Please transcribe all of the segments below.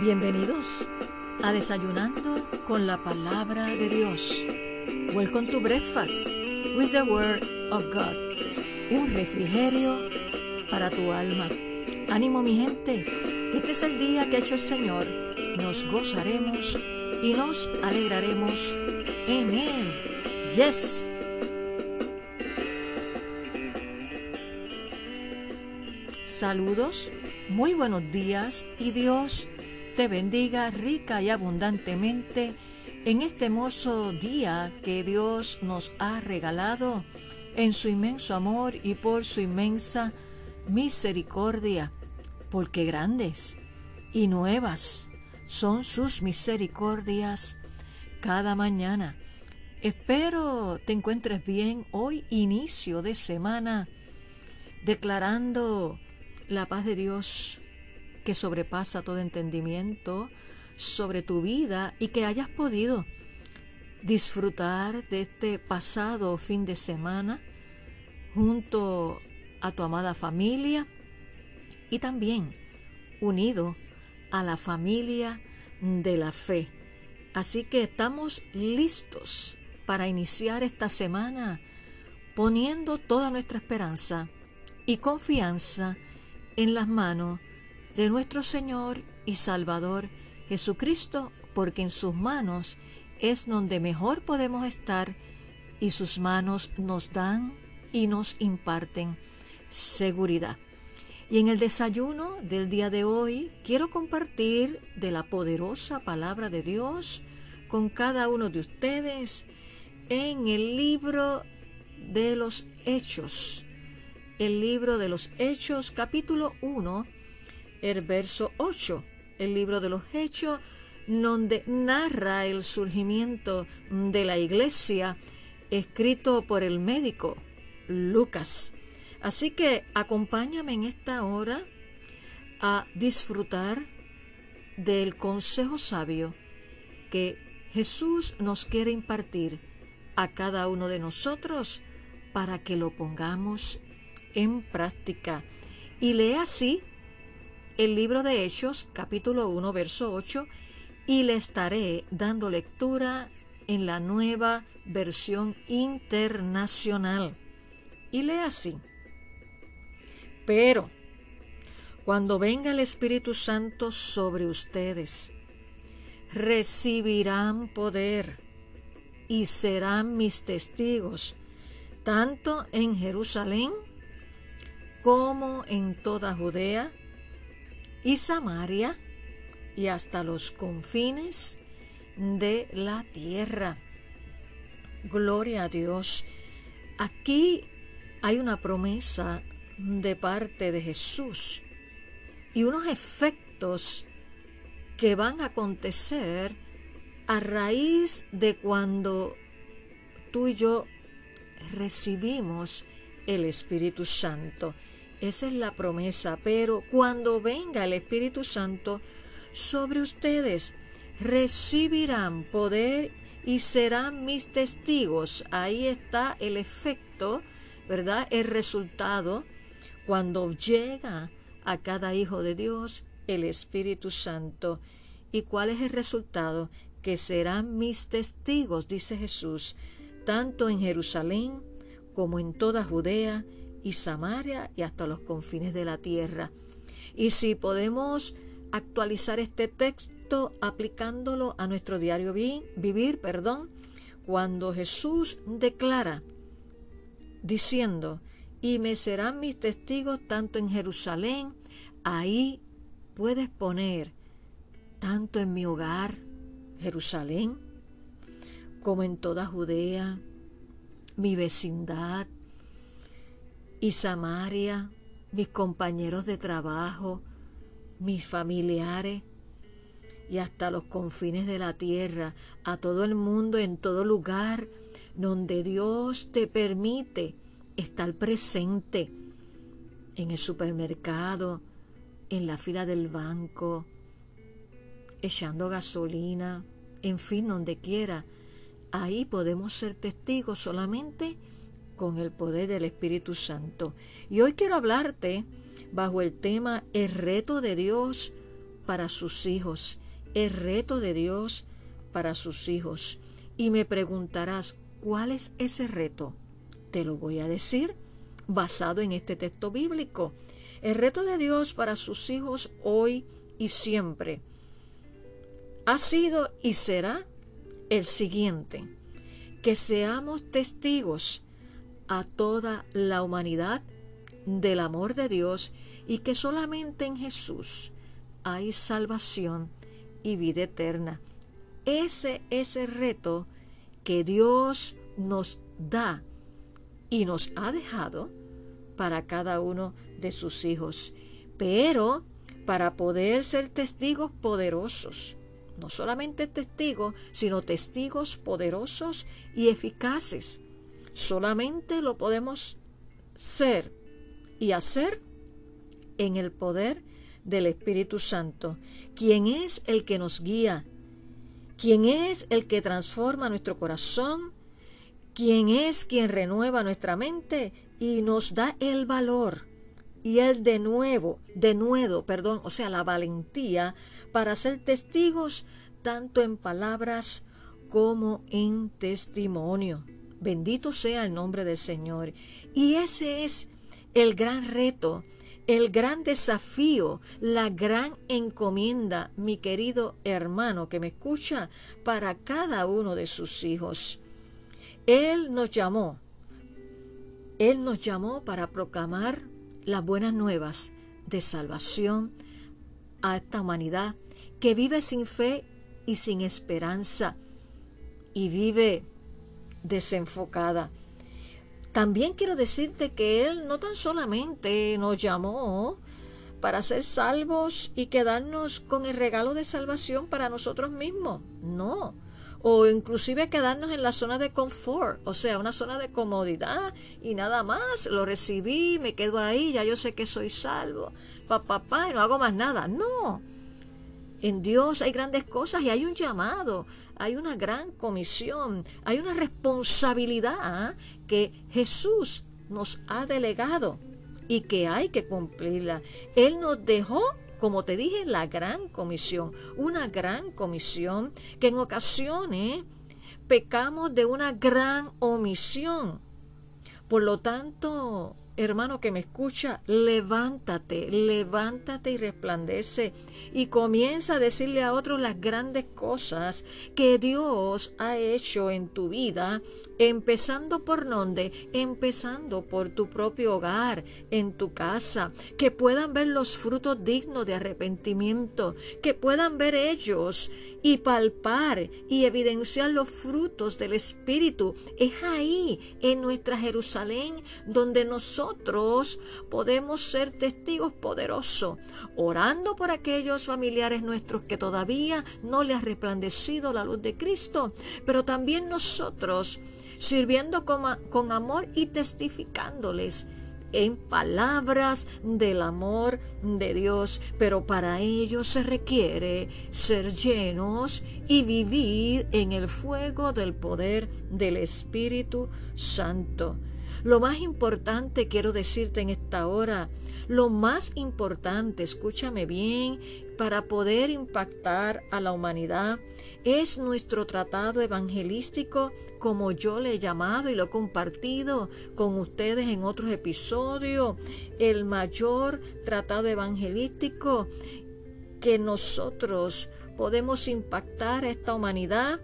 Bienvenidos a Desayunando con la Palabra de Dios. Welcome to Breakfast with the Word of God. Un refrigerio para tu alma. Ánimo mi gente, este es el día que ha hecho el Señor. Nos gozaremos y nos alegraremos en Él. Yes. Saludos, muy buenos días y Dios te bendiga rica y abundantemente en este hermoso día que Dios nos ha regalado en su inmenso amor y por su inmensa misericordia, porque grandes y nuevas son sus misericordias cada mañana. Espero te encuentres bien hoy, inicio de semana, declarando la paz de Dios que sobrepasa todo entendimiento sobre tu vida y que hayas podido disfrutar de este pasado fin de semana junto a tu amada familia y también unido a la familia de la fe. Así que estamos listos para iniciar esta semana poniendo toda nuestra esperanza y confianza en las manos de nuestro Señor y Salvador Jesucristo, porque en sus manos es donde mejor podemos estar y sus manos nos dan y nos imparten seguridad. Y en el desayuno del día de hoy quiero compartir de la poderosa palabra de Dios con cada uno de ustedes en el libro de los Hechos. El libro de los Hechos capítulo 1 el verso 8, el libro de los Hechos, donde narra el surgimiento de la iglesia, escrito por el médico Lucas. Así que acompáñame en esta hora a disfrutar del consejo sabio que Jesús nos quiere impartir a cada uno de nosotros para que lo pongamos en práctica. Y lea así el libro de Hechos, capítulo 1, verso 8, y le estaré dando lectura en la nueva versión internacional. Y lee así. Pero, cuando venga el Espíritu Santo sobre ustedes, recibirán poder y serán mis testigos, tanto en Jerusalén como en toda Judea, y Samaria y hasta los confines de la tierra. Gloria a Dios. Aquí hay una promesa de parte de Jesús y unos efectos que van a acontecer a raíz de cuando tú y yo recibimos el Espíritu Santo. Esa es la promesa. Pero cuando venga el Espíritu Santo sobre ustedes, recibirán poder y serán mis testigos. Ahí está el efecto, ¿verdad? El resultado cuando llega a cada hijo de Dios el Espíritu Santo. ¿Y cuál es el resultado? Que serán mis testigos, dice Jesús, tanto en Jerusalén como en toda Judea y Samaria y hasta los confines de la tierra. Y si podemos actualizar este texto aplicándolo a nuestro diario vivir, perdón, cuando Jesús declara diciendo, y me serán mis testigos tanto en Jerusalén, ahí puedes poner tanto en mi hogar, Jerusalén, como en toda Judea, mi vecindad, y Samaria, mis compañeros de trabajo, mis familiares y hasta los confines de la tierra, a todo el mundo, en todo lugar donde Dios te permite estar presente, en el supermercado, en la fila del banco, echando gasolina, en fin, donde quiera. Ahí podemos ser testigos solamente con el poder del Espíritu Santo. Y hoy quiero hablarte bajo el tema El reto de Dios para sus hijos, el reto de Dios para sus hijos. Y me preguntarás, ¿cuál es ese reto? Te lo voy a decir basado en este texto bíblico. El reto de Dios para sus hijos hoy y siempre ha sido y será el siguiente, que seamos testigos a toda la humanidad del amor de Dios y que solamente en Jesús hay salvación y vida eterna. Ese es el reto que Dios nos da y nos ha dejado para cada uno de sus hijos. Pero para poder ser testigos poderosos, no solamente testigos, sino testigos poderosos y eficaces, solamente lo podemos ser y hacer en el poder del Espíritu Santo, quien es el que nos guía, quien es el que transforma nuestro corazón, quien es quien renueva nuestra mente y nos da el valor y el de nuevo, de nuevo, perdón, o sea, la valentía para ser testigos tanto en palabras como en testimonio. Bendito sea el nombre del Señor. Y ese es el gran reto, el gran desafío, la gran encomienda, mi querido hermano que me escucha, para cada uno de sus hijos. Él nos llamó, Él nos llamó para proclamar las buenas nuevas de salvación a esta humanidad que vive sin fe y sin esperanza y vive desenfocada. También quiero decirte que Él no tan solamente nos llamó para ser salvos y quedarnos con el regalo de salvación para nosotros mismos, no, o inclusive quedarnos en la zona de confort, o sea, una zona de comodidad y nada más, lo recibí, me quedo ahí, ya yo sé que soy salvo, papá, pa, y no hago más nada, no. En Dios hay grandes cosas y hay un llamado, hay una gran comisión, hay una responsabilidad que Jesús nos ha delegado y que hay que cumplirla. Él nos dejó como te dije, la gran comisión, una gran comisión que en ocasiones pecamos de una gran omisión. Por lo tanto, hermano que me escucha, levántate, levántate y resplandece. Y comienza a decirle a otros las grandes cosas que Dios ha hecho en tu vida, empezando por donde, empezando por tu propio hogar, en tu casa, que puedan ver los frutos dignos de arrepentimiento, que puedan ver ellos y palpar y evidenciar los frutos del Espíritu. Es ahí, en nuestra Jerusalén, donde nosotros podemos ser testigos poderosos, orando por aquellos familiares nuestros que todavía no les ha resplandecido la luz de Cristo, pero también nosotros sirviendo con, con amor y testificándoles en palabras del amor de Dios, pero para ello se requiere ser llenos y vivir en el fuego del poder del Espíritu Santo. Lo más importante quiero decirte en esta hora, lo más importante, escúchame bien, para poder impactar a la humanidad es nuestro tratado evangelístico, como yo le he llamado y lo he compartido con ustedes en otros episodios, el mayor tratado evangelístico que nosotros podemos impactar a esta humanidad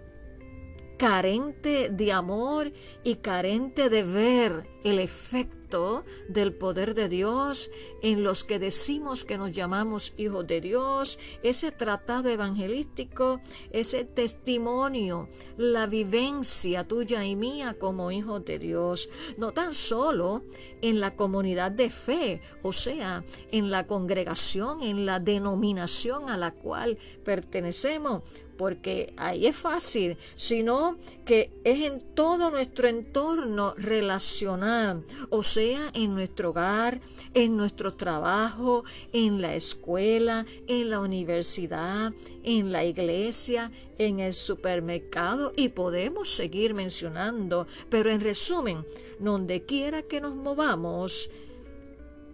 carente de amor y carente de ver el efecto del poder de Dios en los que decimos que nos llamamos hijos de Dios, ese tratado evangelístico, ese testimonio, la vivencia tuya y mía como hijos de Dios, no tan solo en la comunidad de fe, o sea, en la congregación, en la denominación a la cual pertenecemos, porque ahí es fácil, sino que es en todo nuestro entorno relacional, o sea, en nuestro hogar, en nuestro trabajo, en la escuela, en la universidad, en la iglesia, en el supermercado y podemos seguir mencionando, pero en resumen, donde quiera que nos movamos,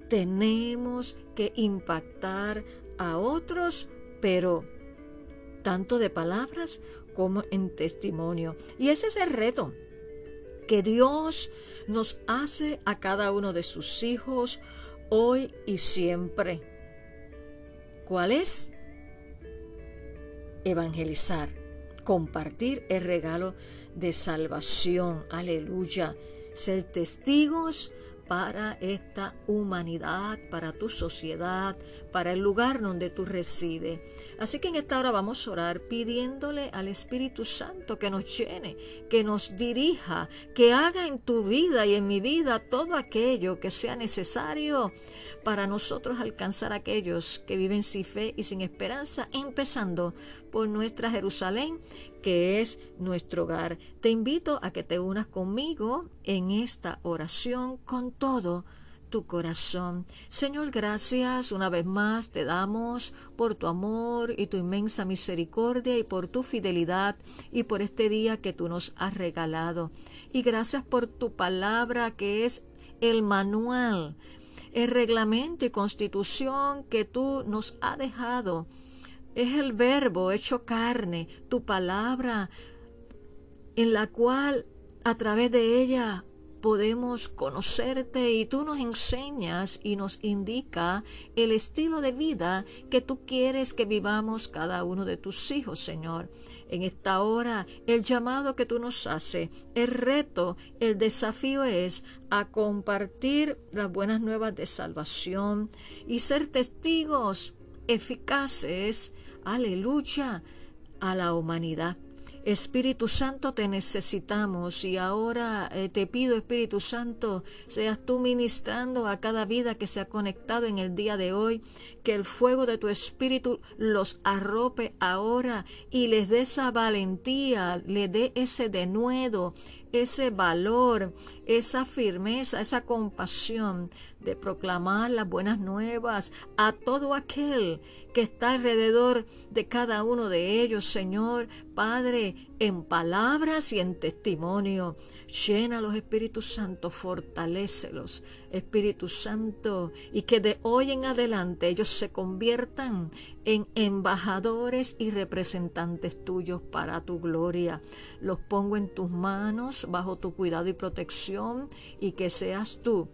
tenemos que impactar a otros pero tanto de palabras como en testimonio. Y ese es el reto que Dios nos hace a cada uno de sus hijos hoy y siempre. ¿Cuál es? Evangelizar, compartir el regalo de salvación. Aleluya. Ser testigos para esta humanidad, para tu sociedad, para el lugar donde tú resides. Así que en esta hora vamos a orar pidiéndole al Espíritu Santo que nos llene, que nos dirija, que haga en tu vida y en mi vida todo aquello que sea necesario para nosotros alcanzar a aquellos que viven sin fe y sin esperanza, empezando por nuestra Jerusalén, que es nuestro hogar. Te invito a que te unas conmigo en esta oración con todo tu corazón. Señor, gracias una vez más te damos por tu amor y tu inmensa misericordia y por tu fidelidad y por este día que tú nos has regalado. Y gracias por tu palabra que es el manual el reglamento y constitución que tú nos has dejado. Es el verbo hecho carne, tu palabra, en la cual a través de ella podemos conocerte y tú nos enseñas y nos indica el estilo de vida que tú quieres que vivamos cada uno de tus hijos, Señor. En esta hora, el llamado que tú nos haces, el reto, el desafío es a compartir las buenas nuevas de salvación y ser testigos eficaces, aleluya, a la humanidad. Espíritu Santo, te necesitamos. Y ahora eh, te pido, Espíritu Santo, seas tú ministrando a cada vida que se ha conectado en el día de hoy, que el fuego de tu Espíritu los arrope ahora y les dé esa valentía, le dé ese denuedo, ese valor, esa firmeza, esa compasión de proclamar las buenas nuevas a todo aquel que está alrededor de cada uno de ellos, Señor, Padre, en palabras y en testimonio. Llena los Espíritus Santo, fortalécelos, Espíritu Santo, y que de hoy en adelante ellos se conviertan en embajadores y representantes tuyos para tu gloria. Los pongo en tus manos, bajo tu cuidado y protección, y que seas tú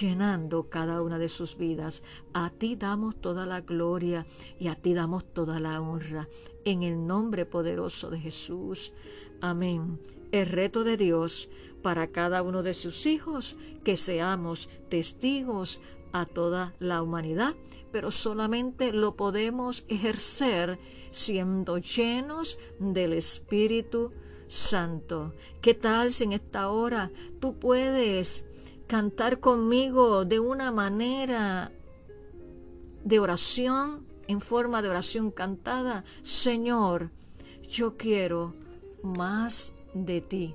llenando cada una de sus vidas. A ti damos toda la gloria y a ti damos toda la honra. En el nombre poderoso de Jesús. Amén el reto de Dios para cada uno de sus hijos, que seamos testigos a toda la humanidad, pero solamente lo podemos ejercer siendo llenos del Espíritu Santo. ¿Qué tal si en esta hora tú puedes cantar conmigo de una manera de oración, en forma de oración cantada? Señor, yo quiero más de ti.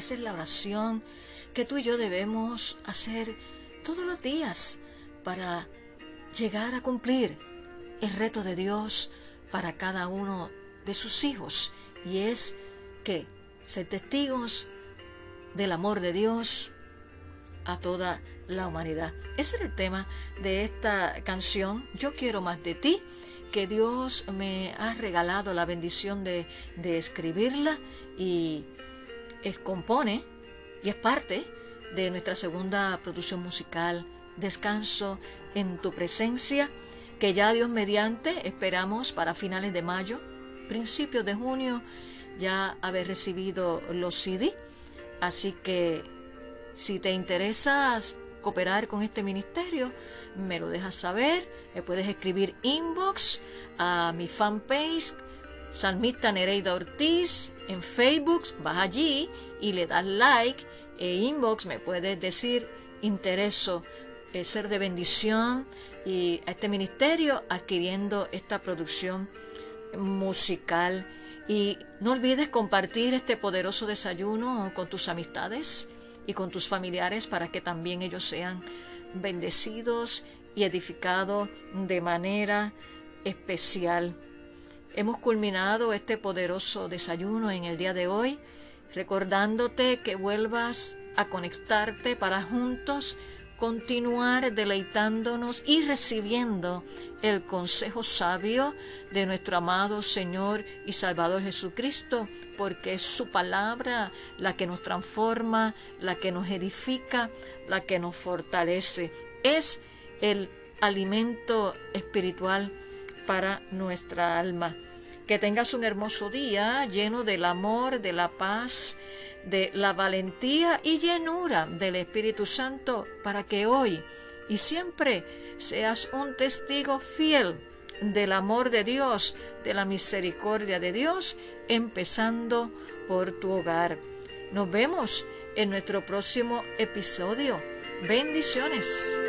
Esa es la oración que tú y yo debemos hacer todos los días para llegar a cumplir el reto de Dios para cada uno de sus hijos. Y es que ser testigos del amor de Dios a toda la humanidad. Ese es el tema de esta canción. Yo quiero más de ti, que Dios me ha regalado la bendición de, de escribirla y compone y es parte de nuestra segunda producción musical, Descanso en tu presencia, que ya Dios mediante esperamos para finales de mayo, principios de junio, ya haber recibido los CD. Así que si te interesa cooperar con este ministerio, me lo dejas saber. Me puedes escribir inbox a mi fanpage, Salmista Nereida Ortiz, en Facebook. Vas allí y le das like. E inbox me puedes decir intereso, eh, ser de bendición y a este ministerio adquiriendo esta producción musical. Y no olvides compartir este poderoso desayuno con tus amistades y con tus familiares para que también ellos sean bendecidos y edificados de manera especial. Hemos culminado este poderoso desayuno en el día de hoy, recordándote que vuelvas a conectarte para juntos continuar deleitándonos y recibiendo el consejo sabio de nuestro amado Señor y Salvador Jesucristo, porque es su palabra la que nos transforma, la que nos edifica, la que nos fortalece. Es el alimento espiritual para nuestra alma. Que tengas un hermoso día lleno del amor, de la paz, de la valentía y llenura del Espíritu Santo para que hoy y siempre seas un testigo fiel del amor de Dios, de la misericordia de Dios, empezando por tu hogar. Nos vemos en nuestro próximo episodio. Bendiciones.